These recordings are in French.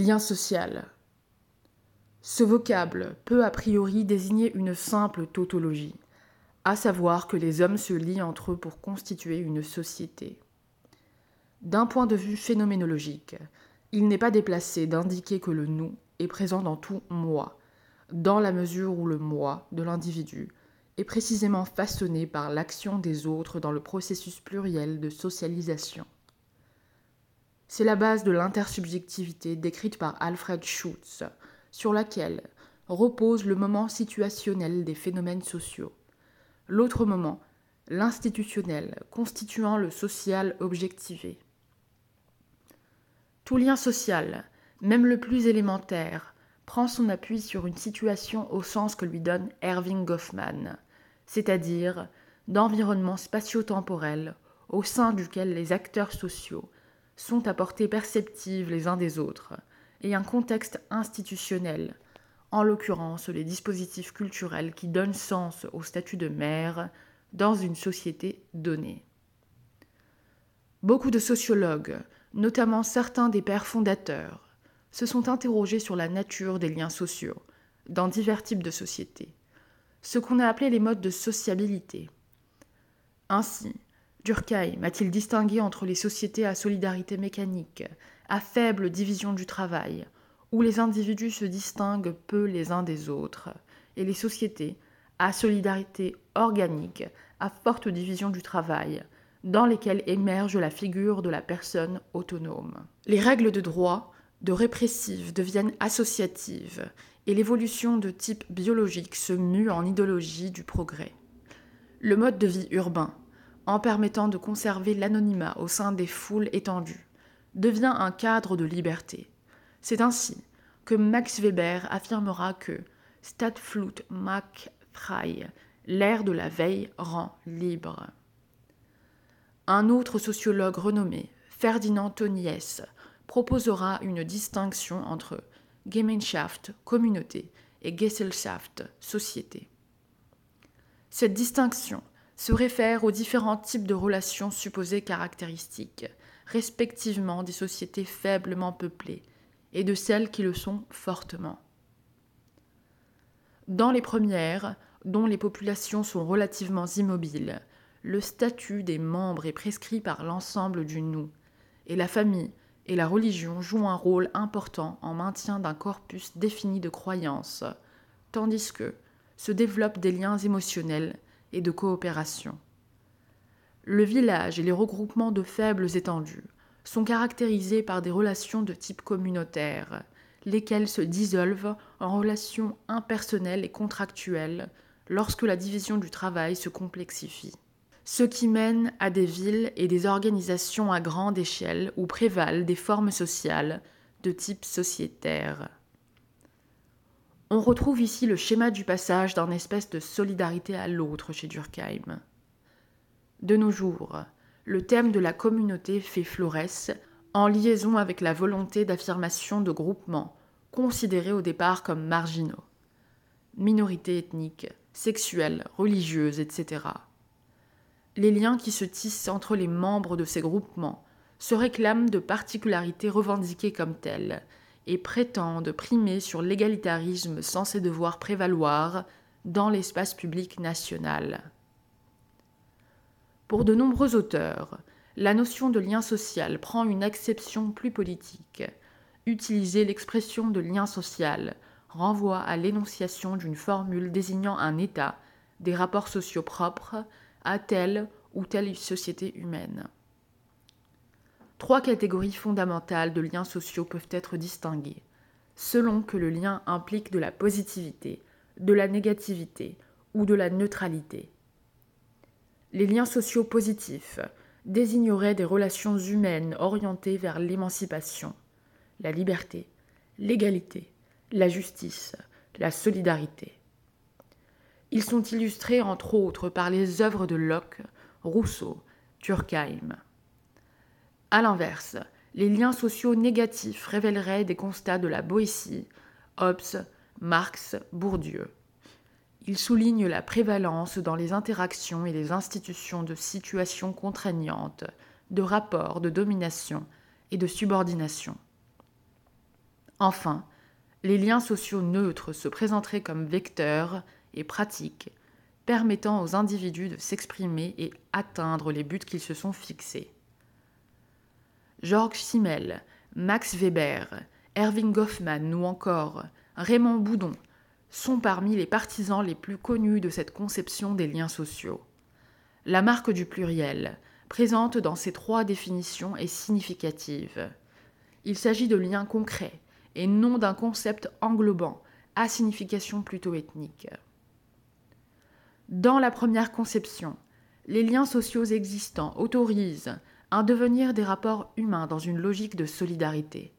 Lien social. Ce vocable peut a priori désigner une simple tautologie, à savoir que les hommes se lient entre eux pour constituer une société. D'un point de vue phénoménologique, il n'est pas déplacé d'indiquer que le nous est présent dans tout moi, dans la mesure où le moi de l'individu est précisément façonné par l'action des autres dans le processus pluriel de socialisation. C'est la base de l'intersubjectivité décrite par Alfred Schutz, sur laquelle repose le moment situationnel des phénomènes sociaux. L'autre moment, l'institutionnel, constituant le social objectivé. Tout lien social, même le plus élémentaire, prend son appui sur une situation au sens que lui donne Erving Goffman, c'est-à-dire d'environnement spatio-temporel au sein duquel les acteurs sociaux sont à portée perceptive les uns des autres, et un contexte institutionnel, en l'occurrence les dispositifs culturels qui donnent sens au statut de mère dans une société donnée. Beaucoup de sociologues notamment certains des pères fondateurs, se sont interrogés sur la nature des liens sociaux dans divers types de sociétés, ce qu'on a appelé les modes de sociabilité. Ainsi, Durkheim a-t-il distingué entre les sociétés à solidarité mécanique, à faible division du travail, où les individus se distinguent peu les uns des autres, et les sociétés à solidarité organique, à forte division du travail, dans lesquelles émerge la figure de la personne autonome. Les règles de droit, de répressive, deviennent associatives, et l'évolution de type biologique se mue en idéologie du progrès. Le mode de vie urbain, en permettant de conserver l'anonymat au sein des foules étendues, devient un cadre de liberté. C'est ainsi que Max Weber affirmera que Stadtflut macht frei, l'ère de la veille rend libre. Un autre sociologue renommé, Ferdinand Tonies, proposera une distinction entre Gemeinschaft, communauté, et Gesellschaft, société. Cette distinction se réfère aux différents types de relations supposées caractéristiques, respectivement des sociétés faiblement peuplées et de celles qui le sont fortement. Dans les premières, dont les populations sont relativement immobiles, le statut des membres est prescrit par l'ensemble du nous, et la famille et la religion jouent un rôle important en maintien d'un corpus défini de croyances, tandis que se développent des liens émotionnels et de coopération. Le village et les regroupements de faibles étendues sont caractérisés par des relations de type communautaire, lesquelles se dissolvent en relations impersonnelles et contractuelles lorsque la division du travail se complexifie ce qui mène à des villes et des organisations à grande échelle où prévalent des formes sociales de type sociétaire. On retrouve ici le schéma du passage d'un espèce de solidarité à l'autre chez Durkheim. De nos jours, le thème de la communauté fait florès en liaison avec la volonté d'affirmation de groupements considérés au départ comme marginaux, minorités ethniques, sexuelles, religieuses, etc les liens qui se tissent entre les membres de ces groupements se réclament de particularités revendiquées comme telles et prétendent primer sur l'égalitarisme censé devoir prévaloir dans l'espace public national. Pour de nombreux auteurs, la notion de lien social prend une acception plus politique. Utiliser l'expression de lien social renvoie à l'énonciation d'une formule désignant un état, des rapports sociaux propres, à telle ou telle société humaine. Trois catégories fondamentales de liens sociaux peuvent être distinguées, selon que le lien implique de la positivité, de la négativité ou de la neutralité. Les liens sociaux positifs désigneraient des relations humaines orientées vers l'émancipation, la liberté, l'égalité, la justice, la solidarité. Ils sont illustrés entre autres par les œuvres de Locke, Rousseau, Durkheim. A l'inverse, les liens sociaux négatifs révéleraient des constats de la Boétie, Hobbes, Marx, Bourdieu. Ils soulignent la prévalence dans les interactions et les institutions de situations contraignantes, de rapports de domination et de subordination. Enfin, les liens sociaux neutres se présenteraient comme vecteurs et pratiques permettant aux individus de s'exprimer et atteindre les buts qu'ils se sont fixés. Georges Simmel, Max Weber, Erving Goffman ou encore Raymond Boudon sont parmi les partisans les plus connus de cette conception des liens sociaux. La marque du pluriel, présente dans ces trois définitions, est significative. Il s'agit de liens concrets et non d'un concept englobant, à signification plutôt ethnique. Dans la première conception, les liens sociaux existants autorisent un devenir des rapports humains dans une logique de solidarité.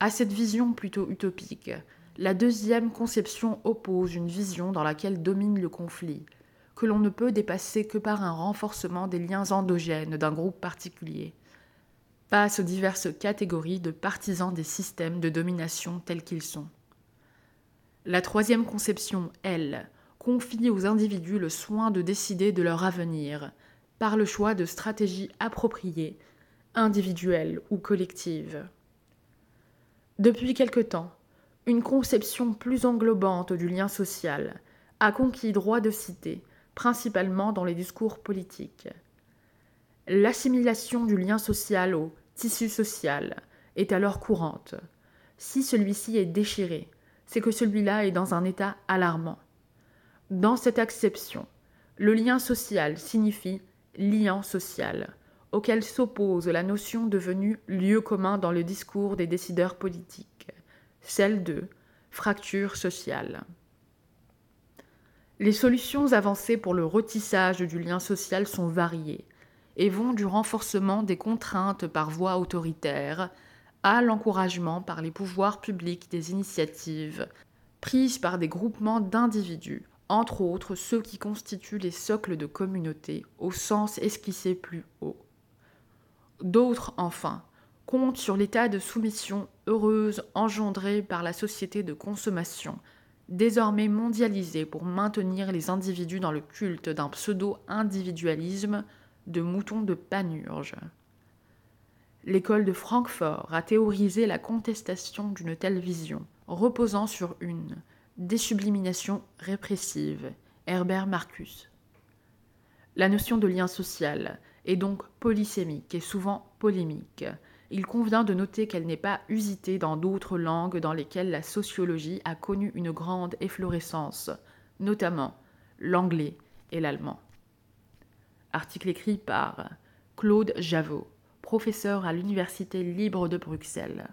À cette vision plutôt utopique, la deuxième conception oppose une vision dans laquelle domine le conflit, que l'on ne peut dépasser que par un renforcement des liens endogènes d'un groupe particulier, passe aux diverses catégories de partisans des systèmes de domination tels qu'ils sont. La troisième conception, elle, confie aux individus le soin de décider de leur avenir, par le choix de stratégies appropriées, individuelles ou collectives. Depuis quelque temps, une conception plus englobante du lien social a conquis droit de cité, principalement dans les discours politiques. L'assimilation du lien social au tissu social est alors courante. Si celui-ci est déchiré, c'est que celui-là est dans un état alarmant. Dans cette acception, le lien social signifie lien social, auquel s'oppose la notion devenue lieu commun dans le discours des décideurs politiques celle de fracture sociale. Les solutions avancées pour le retissage du lien social sont variées et vont du renforcement des contraintes par voie autoritaire à l'encouragement par les pouvoirs publics des initiatives prises par des groupements d'individus, entre autres ceux qui constituent les socles de communauté au sens esquissé plus haut. D'autres, enfin, compte sur l'état de soumission heureuse engendré par la société de consommation, désormais mondialisée pour maintenir les individus dans le culte d'un pseudo-individualisme de moutons de panurge. L'école de Francfort a théorisé la contestation d'une telle vision, reposant sur une désublimination répressive, Herbert Marcus. La notion de lien social est donc polysémique et souvent polémique, il convient de noter qu'elle n'est pas usitée dans d'autres langues dans lesquelles la sociologie a connu une grande efflorescence, notamment l'anglais et l'allemand. Article écrit par Claude Javot, professeur à l'Université libre de Bruxelles.